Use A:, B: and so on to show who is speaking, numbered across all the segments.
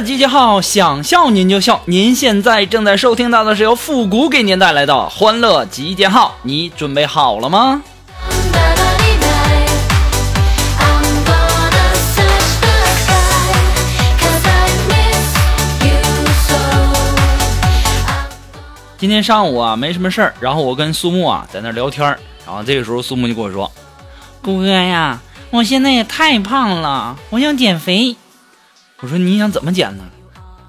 A: 集结号，想笑您就笑。您现在正在收听到的是由复古给您带来的欢乐集结号，你准备好了吗？今天上午啊，没什么事儿，然后我跟苏木啊在那聊天儿，然后这个时候苏木就跟我说：“
B: 谷哥呀，我现在也太胖了，我想减肥。”
A: 我说你想怎么减呢？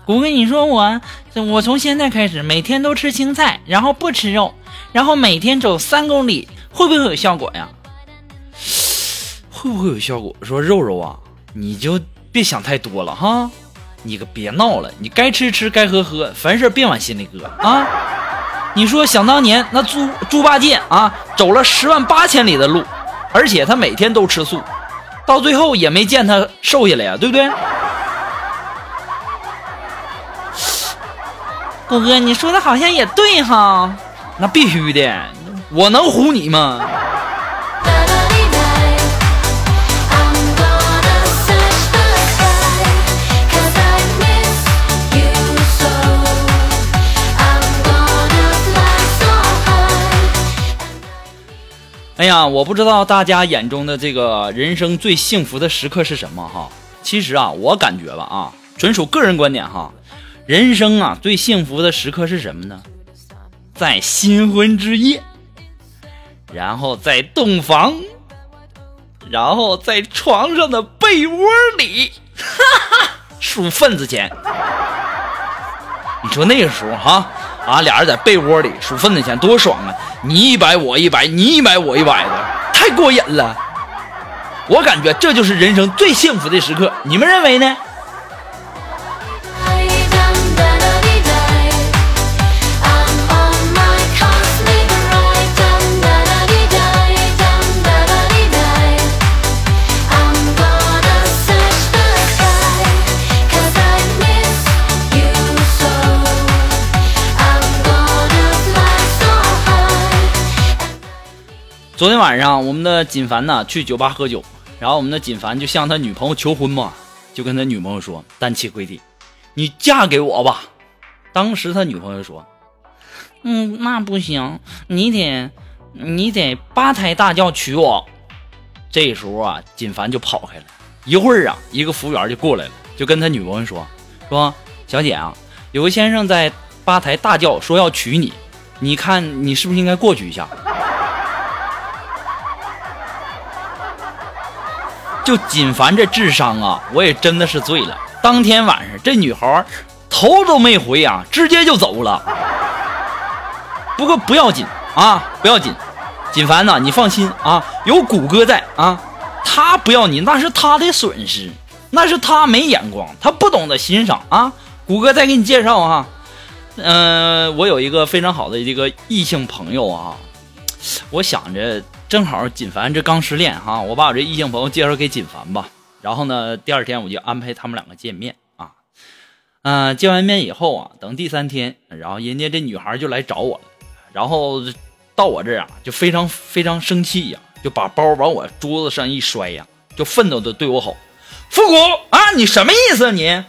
B: 谷哥，你说我，我从现在开始每天都吃青菜，然后不吃肉，然后每天走三公里，会不会有效果呀？
A: 会不会有效果？说肉肉啊，你就别想太多了哈，你可别闹了，你该吃吃，该喝喝，凡事别往心里搁啊。你说想当年那猪猪八戒啊，走了十万八千里的路，而且他每天都吃素，到最后也没见他瘦下来呀，对不对？
B: 谷哥，你说的好像也对哈。
A: 那必须的，我能唬你吗？哎呀，我不知道大家眼中的这个人生最幸福的时刻是什么哈。其实啊，我感觉吧啊，纯属个人观点哈。人生啊，最幸福的时刻是什么呢？在新婚之夜，然后在洞房，然后在床上的被窝里，哈哈，数份子钱。你说那个时候哈，啊，俩人在被窝里数份子钱，多爽啊！你一百我一百，你一百我一百的，太过瘾了。我感觉这就是人生最幸福的时刻，你们认为呢？昨天晚上，我们的锦凡呢去酒吧喝酒，然后我们的锦凡就向他女朋友求婚嘛，就跟他女朋友说：“单膝跪地，你嫁给我吧。”当时他女朋友说：“
B: 嗯，那不行，你得你得八抬大轿娶我。”
A: 这时候啊，锦凡就跑开了。一会儿啊，一个服务员就过来了，就跟他女朋友说：“说小姐啊，有个先生在八抬大轿说要娶你，你看你是不是应该过去一下？”就锦凡这智商啊，我也真的是醉了。当天晚上，这女孩头都没回啊，直接就走了。不过不要紧啊，不要紧，锦凡呐，你放心啊，有谷歌在啊，他不要你那是他的损失，那是他没眼光，他不懂得欣赏啊。谷歌再给你介绍啊，嗯，我有一个非常好的一个异性朋友啊，我想着。正好锦凡这刚失恋哈，我把我这异性朋友介绍给锦凡吧。然后呢，第二天我就安排他们两个见面啊。嗯，见完面以后啊，等第三天，然后人家这女孩就来找我了。然后到我这儿啊，就非常非常生气呀，就把包往我桌子上一摔呀，就愤怒的对我吼：“复古啊，你什么意思啊？你，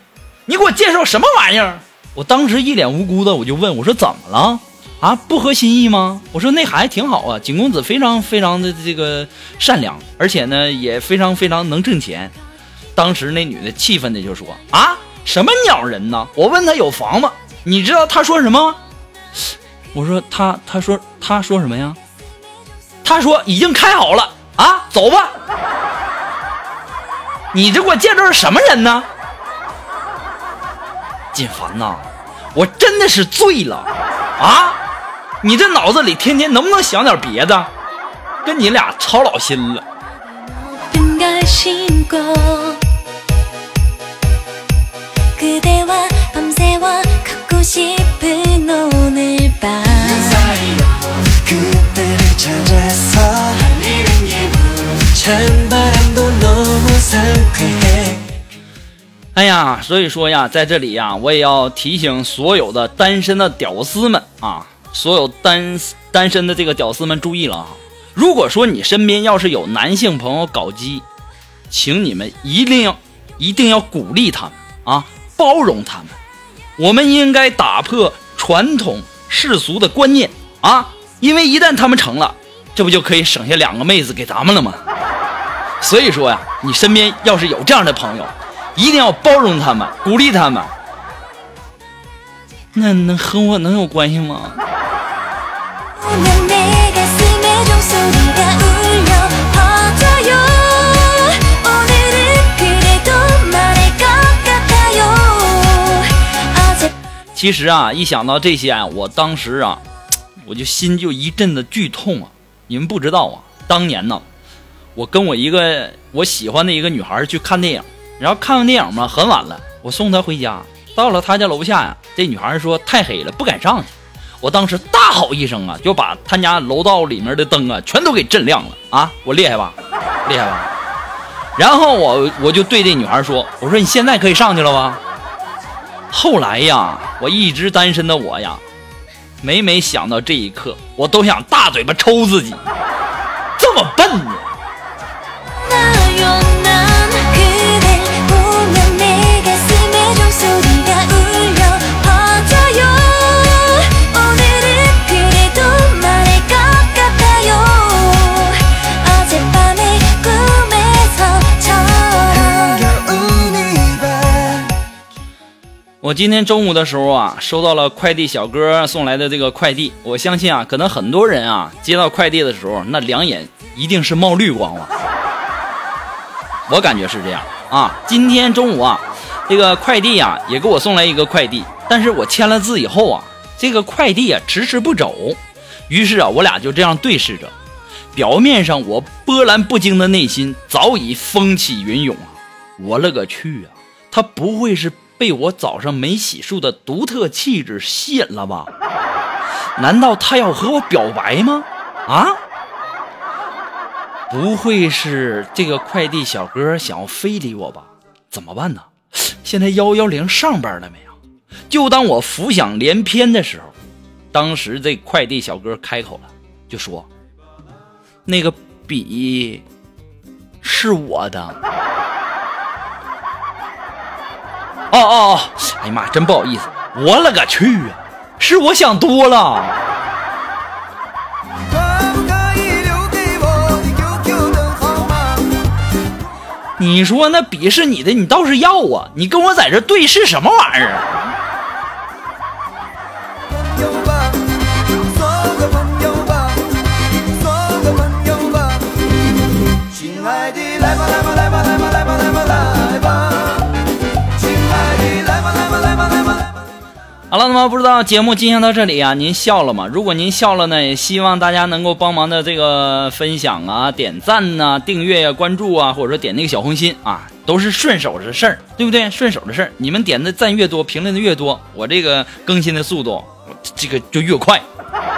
A: 你给我介绍什么玩意儿？”我当时一脸无辜的，我就问我说：“怎么了？”啊，不合心意吗？我说那孩子挺好啊，景公子非常非常的这个善良，而且呢也非常非常能挣钱。当时那女的气愤的就说：“啊，什么鸟人呢？我问他有房吗？你知道他说什么吗？我说他他说他说什么呀？他说已经开好了啊，走吧。你这给我见着是什么人呢？锦凡呐，我真的是醉了啊！你这脑子里天天能不能想点别的？跟你俩操老心了。哎呀，所以说呀，在这里呀，我也要提醒所有的单身的屌丝们啊，所有单单身的这个屌丝们注意了啊！如果说你身边要是有男性朋友搞基，请你们一定要一定要鼓励他们啊，包容他们。我们应该打破传统世俗的观念啊，因为一旦他们成了，这不就可以省下两个妹子给咱们了吗？所以说呀，你身边要是有这样的朋友。一定要包容他们，鼓励他们。那能和我能有关系吗？其实啊，一想到这些啊，我当时啊，我就心就一阵的剧痛啊。你们不知道啊，当年呢，我跟我一个我喜欢的一个女孩去看电影。然后看完电影嘛，很晚了，我送她回家。到了他家楼下呀，这女孩说太黑了，不敢上去。我当时大吼一声啊，就把他家楼道里面的灯啊全都给震亮了啊！我厉害吧？厉害吧？然后我我就对这女孩说：“我说你现在可以上去了吧？”后来呀，我一直单身的我呀，每每想到这一刻，我都想大嘴巴抽自己，这么笨呢。我今天中午的时候啊，收到了快递小哥送来的这个快递。我相信啊，可能很多人啊接到快递的时候，那两眼一定是冒绿光了。我感觉是这样啊。今天中午啊，这个快递啊也给我送来一个快递，但是我签了字以后啊，这个快递啊迟迟不走。于是啊，我俩就这样对视着。表面上我波澜不惊的内心早已风起云涌啊！我勒个去啊！他不会是……被我早上没洗漱的独特气质吸引了吧？难道他要和我表白吗？啊？不会是这个快递小哥想要非礼我吧？怎么办呢？现在幺幺零上班了没有？就当我浮想联翩的时候，当时这快递小哥开口了，就说：“那个笔是我的。”哦哦哦！哎呀妈，真不好意思，我勒个去啊！是我想多了。你说那鄙视你的，你倒是要啊！你跟我在这对视什么玩意儿？好了，那么不知道节目进行到这里啊，您笑了吗？如果您笑了呢，也希望大家能够帮忙的这个分享啊、点赞呐、订阅呀、关注啊，或者说点那个小红心啊，都是顺手的事儿，对不对？顺手的事儿，你们点的赞越多，评论的越多，我这个更新的速度这个就越快，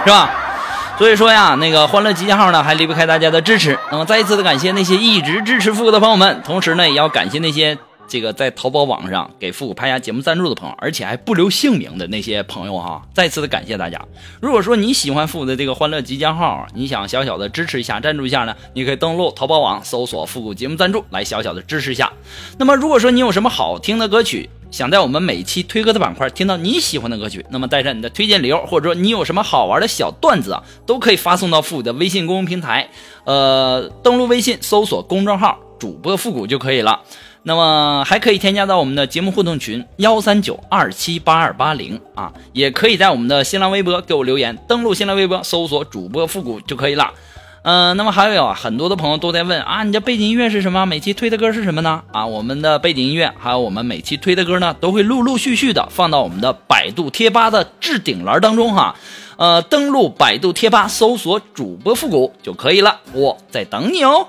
A: 是吧？所以说呀，那个欢乐集结号呢，还离不开大家的支持。那么再一次的感谢那些一直支持富哥的朋友们，同时呢，也要感谢那些。这个在淘宝网上给复古拍下节目赞助的朋友，而且还不留姓名的那些朋友哈，再次的感谢大家。如果说你喜欢复古的这个欢乐集结号，你想小小的支持一下、赞助一下呢，你可以登录淘宝网搜索“复古节目赞助”来小小的支持一下。那么如果说你有什么好听的歌曲，想在我们每期推歌的板块听到你喜欢的歌曲，那么带上你的推荐理由，或者说你有什么好玩的小段子啊，都可以发送到复古的微信公众平台，呃，登录微信搜索公众号主播复古就可以了。那么还可以添加到我们的节目互动群幺三九二七八二八零啊，也可以在我们的新浪微博给我留言，登录新浪微博搜索主播复古就可以了。嗯，那么还有啊，很多的朋友都在问啊，你的背景音乐是什么？每期推的歌是什么呢？啊，我们的背景音乐还有我们每期推的歌呢，都会陆陆续续的放到我们的百度贴吧的置顶栏当中哈。呃，登录百度贴吧搜索主播复古就可以了，我在等你哦。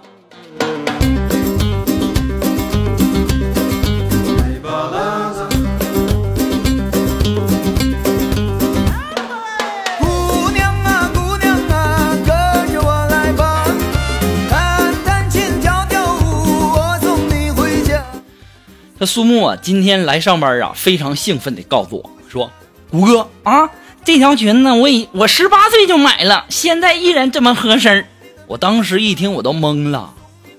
A: 这苏木啊，今天来上班啊，非常兴奋地告诉我说：“谷哥
B: 啊，这条裙子我已我十八岁就买了，现在依然这么合身。
A: 我当时一听我都懵了，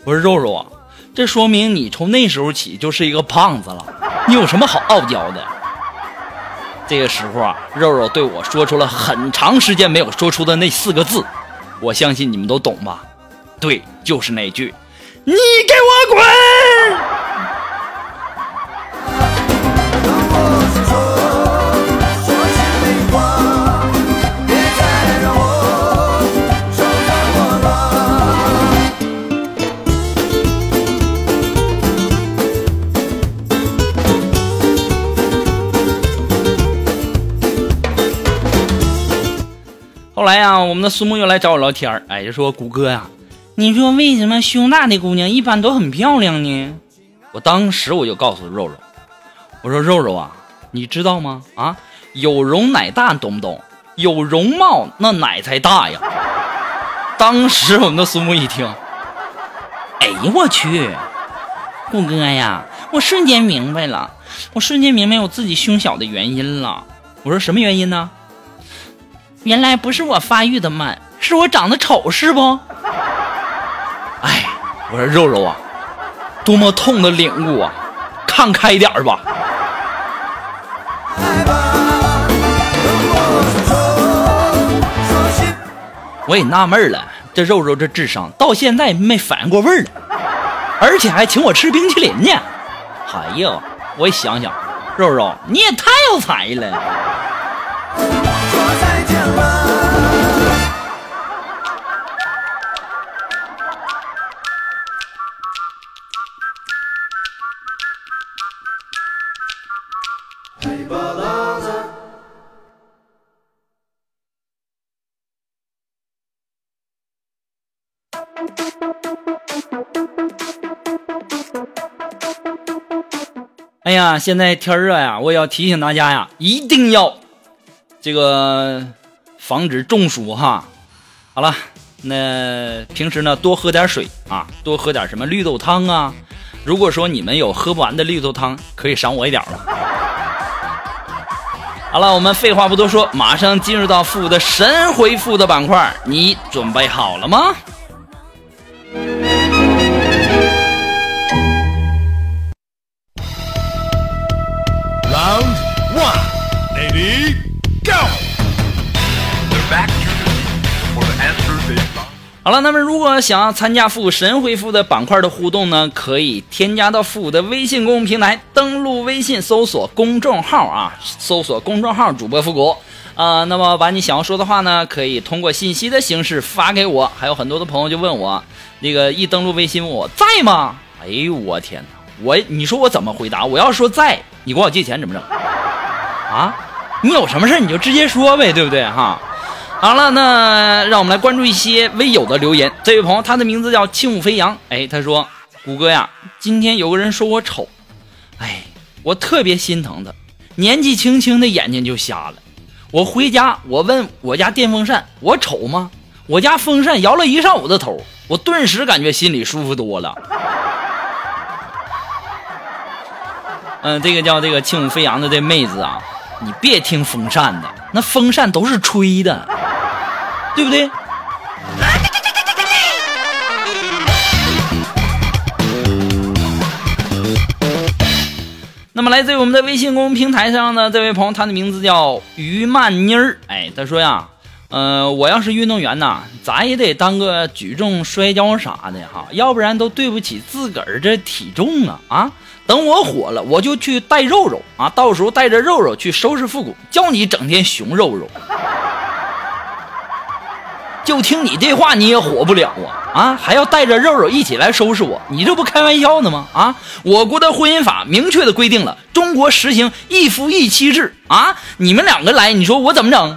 A: 我说肉肉啊，这说明你从那时候起就是一个胖子了，你有什么好傲娇的？这个时候啊，肉肉对我说出了很长时间没有说出的那四个字，我相信你们都懂吧？对，就是那句，你给我滚！后来呀、我们的苏木又来找我聊天儿哎，就说谷哥呀、
B: 你说为什么胸大的姑娘一般都很漂亮呢？
A: 我当时我就告诉肉肉，我说肉肉啊，你知道吗？啊，有容乃大，懂不懂？有容貌那奶才大呀。当时我们的苏木一听，
B: 哎呀我去，谷哥呀，我瞬间明白了，我瞬间明白我自己胸小的原因了。
A: 我说什么原因呢？
B: 原来不是我发育的慢，是我长得丑，是不？
A: 哎，我说肉肉啊，多么痛的领悟啊！看开点儿吧。
C: 我。
A: 也纳闷了，这肉肉这智商到现在没反应过味儿来，而且还请我吃冰淇淋呢。哎呦，我也想想，肉肉你也太有才了。哎呀，现在天热呀，我也要提醒大家呀，一定要这个防止中暑哈。好了，那平时呢多喝点水啊，多喝点什么绿豆汤啊。如果说你们有喝不完的绿豆汤，可以赏我一点了。好了，我们废话不多说，马上进入到富的神回复的板块，你准备好了吗？好了，那么如果想要参加复古神回复的板块的互动呢，可以添加到复古的微信公众平台，登录微信搜索公众号啊，搜索公众号主播复古。啊、那么把你想要说的话呢，可以通过信息的形式发给我。还有很多的朋友就问我，那个一登录微信问我在吗？哎呦我天哪！我你说我怎么回答？我要说在，你管我借钱怎么整？啊？你有什么事你就直接说呗，对不对哈？好了，那让我们来关注一些微友的留言。这位朋友，他的名字叫轻舞飞扬。哎，他说：“谷歌呀，今天有个人说我丑，哎，我特别心疼他，年纪轻轻的眼睛就瞎了。我回家，我问我家电风扇，我丑吗？我家风扇摇了一上午的头，我顿时感觉心里舒服多了。嗯，这个叫这个轻舞飞扬的这妹子啊，你别听风扇的，那风扇都是吹的。”对不对？那么来自于我们的微信公众平台上呢，这位朋友，他的名字叫于曼妮儿。哎，他说呀，呃，我要是运动员呐，咋也得当个举重、摔跤啥的哈，要不然都对不起自个儿这体重啊啊！等我火了，我就去带肉肉啊，到时候带着肉肉去收拾复古，叫你整天熊肉肉。就听你这话，你也火不了啊啊！还要带着肉肉一起来收拾我，你这不开玩笑呢吗？啊！我国的婚姻法明确的规定了，中国实行一夫一妻制啊！你们两个来，你说我怎么整？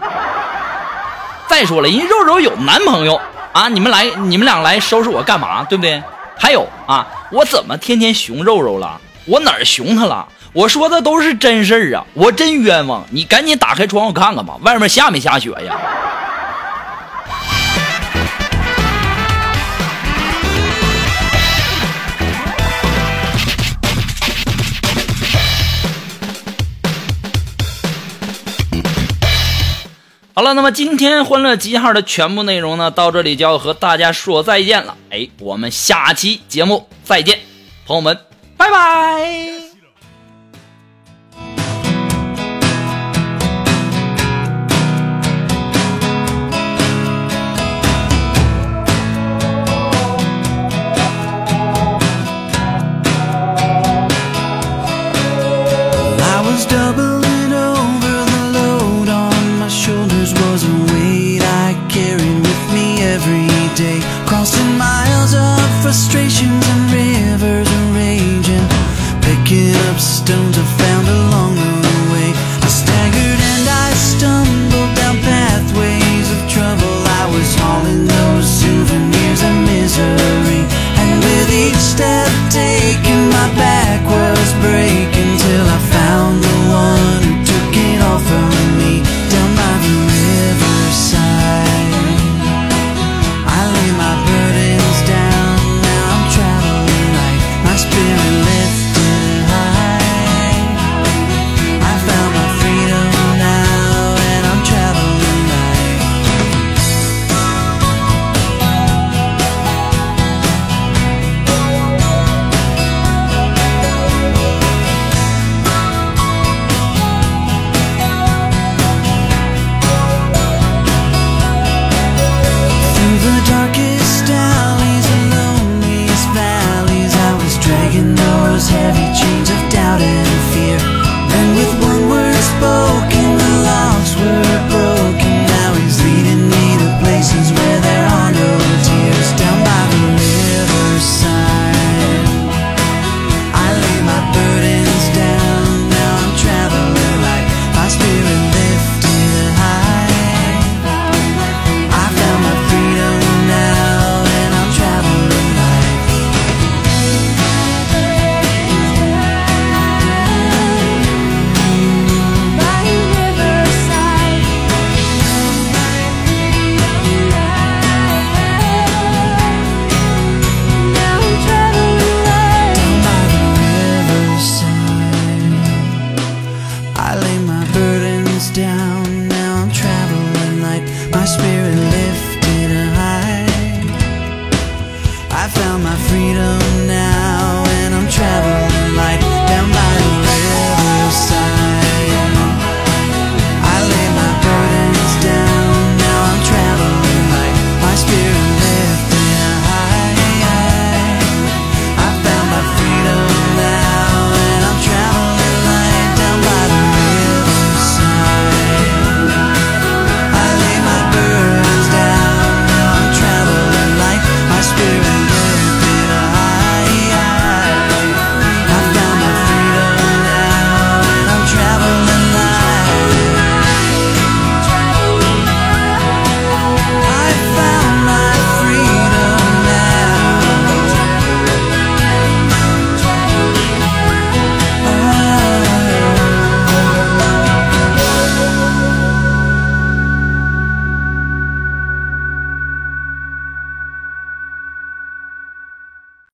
A: 再说了，人肉肉有男朋友啊，你们来，你们俩来收拾我干嘛？对不对？还有啊，我怎么天天熊肉肉了？我哪儿熊他了？我说的都是真事儿啊！我真冤枉，你赶紧打开窗户看看吧，外面下没下雪呀？好了，那么今天欢乐集结号的全部内容呢，到这里就要和大家说再见了。哎，我们下期节目再见，朋友们，拜拜。
C: frustrations and rage.